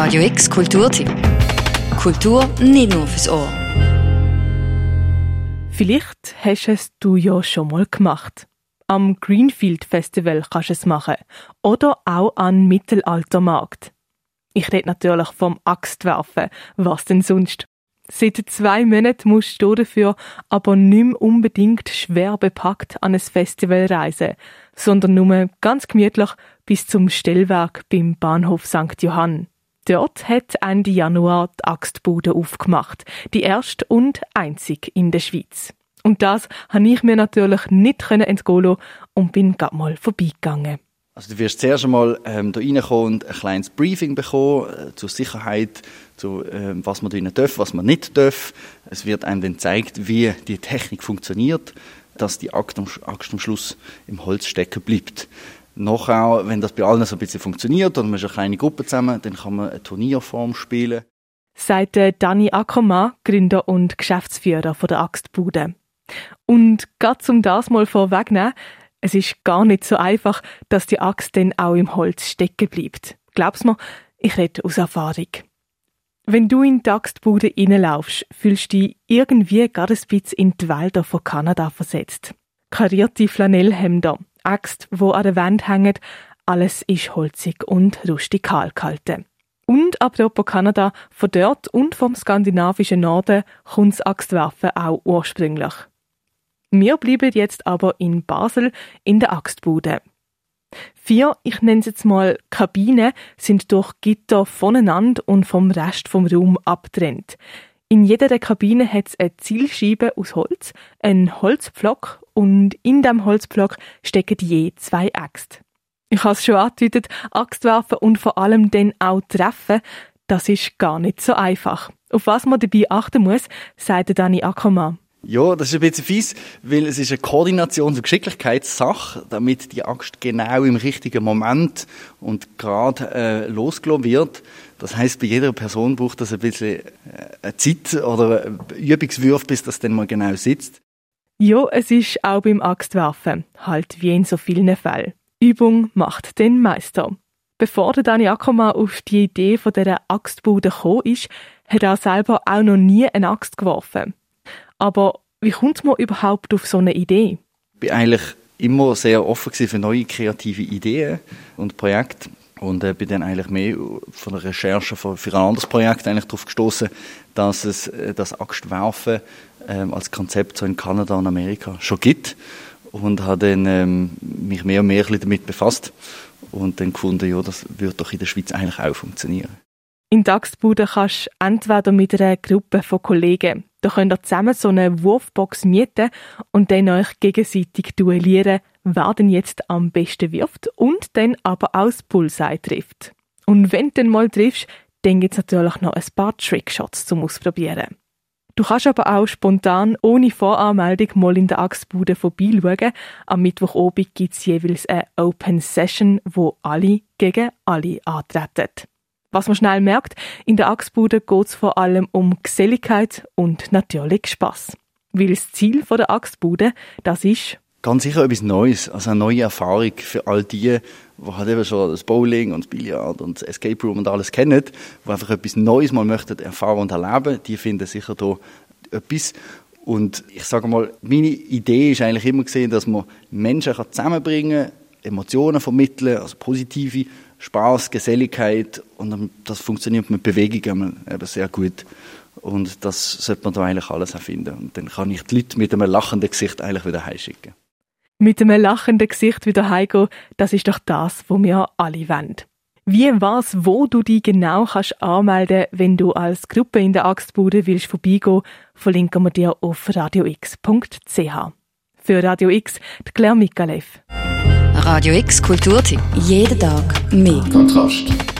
Radio X Kulturtipp. Kultur nicht nur fürs Ohr. Vielleicht hast es du ja schon mal gemacht. Am Greenfield Festival kannst du es machen. Oder auch an Mittelaltermarkt. Ich rede natürlich vom Axtwerfen. Was denn sonst? Seit zwei Monaten musst du dafür aber nicht mehr unbedingt schwer bepackt an ein Festival reisen, sondern nur ganz gemütlich bis zum Stellwerk beim Bahnhof St. Johann. Dort hat Ende Januar die Axtbude aufgemacht, die erste und einzig in der Schweiz. Und das habe ich mir natürlich nicht entgehen und bin gerade mal vorbeigegangen. Also du wirst zuerst einmal ähm, da reinkommen und ein kleines Briefing bekommen äh, zur Sicherheit, zu äh, was man drinnen darf, was man nicht darf. Es wird einem dann gezeigt, wie die Technik funktioniert, dass die Axt am, Axt am Schluss im Holz stecken bleibt. Nachher, wenn das bei allen so ein bisschen funktioniert und man ist eine kleine Gruppe zusammen, dann kann man eine Turnierform spielen. Sagt Dani Ackermann, Gründer und Geschäftsführer von der Axtbude. Und gerade zum das mal vorwegnehmen, es ist gar nicht so einfach, dass die Axt dann auch im Holz stecken bleibt. Glaub's mir, ich rede aus Erfahrung. Wenn du in die Axtbude reinlaufst, fühlst du dich irgendwie gerade ein bisschen in die Wälder von Kanada versetzt. Karierte Flanellhemder, Axt, wo an der Wand hängt, alles ist holzig und rustikal gehalten. Und apropos Kanada, von dort und vom skandinavischen Norden kommt das Axtwerfen auch ursprünglich. Wir bleiben jetzt aber in Basel in der Axtbude. Vier, ich nenne es jetzt mal Kabinen, sind durch Gitter voneinander und vom Rest vom Raum abtrennt. In jeder der Kabine hat es eine Zielscheibe aus Holz, einen Holzpflock und in dem Holzpflock stecken je zwei Äxte. Ich habe es schon angedeutet, Axt werfen und vor allem dann auch treffen, das ist gar nicht so einfach. Auf was man dabei achten muss, sagt Dani Ackermann. Ja, das ist ein bisschen fies, weil es ist eine Koordinations- und Geschicklichkeitssache, damit die Axt genau im richtigen Moment und gerade äh, losgelassen wird. Das heißt, bei jeder Person braucht das ein bisschen äh, Zeit oder Übungswürf, bis das dann mal genau sitzt. Ja, es ist auch beim Axtwerfen, halt wie in so vielen Fällen. Übung macht den Meister. Bevor der Dani Ackermann auf die Idee von dieser Axtbude gekommen ist, hat er selber auch noch nie eine Axt geworfen. Aber wie kommt man überhaupt auf so eine Idee? Ich bin eigentlich immer sehr offen für neue kreative Ideen und Projekte und äh, bin dann eigentlich mehr von der Recherche für, für ein anderes Projekt eigentlich darauf gestoßen, dass es äh, das Axtwerfen äh, als Konzept so in Kanada und Amerika schon gibt und habe dann ähm, mich mehr und mehr damit befasst und dann gefunden, ja, das würde doch in der Schweiz eigentlich auch funktionieren. In Dachsbude kannst du entweder mit einer Gruppe von Kollegen, da könnt ihr zusammen so eine Wurfbox mieten und dann euch gegenseitig duellieren, wer denn jetzt am besten wirft und dann aber auch das Bullseye trifft. Und wenn du dann mal triffst, dann gibt es natürlich noch ein paar Trickshots zum Ausprobieren. Du kannst aber auch spontan, ohne Voranmeldung, mal in der Axtbude vorbeischauen. Am Mittwochabend gibt es jeweils eine Open Session, wo alle gegen alle antreten. Was man schnell merkt, in der Axtbude geht es vor allem um Geselligkeit und natürlich Spaß. Weil das Ziel der Axtbude, das ist Ganz sicher etwas Neues, also eine neue Erfahrung für all die, die halt eben schon das Bowling und das Billard und das Escape Room und alles kennen, die einfach etwas Neues mal möchten erfahren und erleben, die finden sicher da etwas. Und ich sage mal, meine Idee ist eigentlich immer gesehen, dass man Menschen zusammenbringen kann, Emotionen vermitteln, also positive Spaß, Geselligkeit und das funktioniert mit Bewegung eben sehr gut. Und das sollte man da eigentlich alles erfinden. Und dann kann ich die Leute mit einem lachenden Gesicht eigentlich wieder heimschicken. Mit einem lachenden Gesicht wieder heimgehen, das ist doch das, was wir alle wollen. Wie was, wo du dich genau kannst anmelden, wenn du als Gruppe in der Axtbude willst vorbeigehen, verlinken wir dir auf radiox.ch. Für Radio X, die Claire Mikalev. Radio X Kulturtipp. Jeden Tag mehr. Kontrast.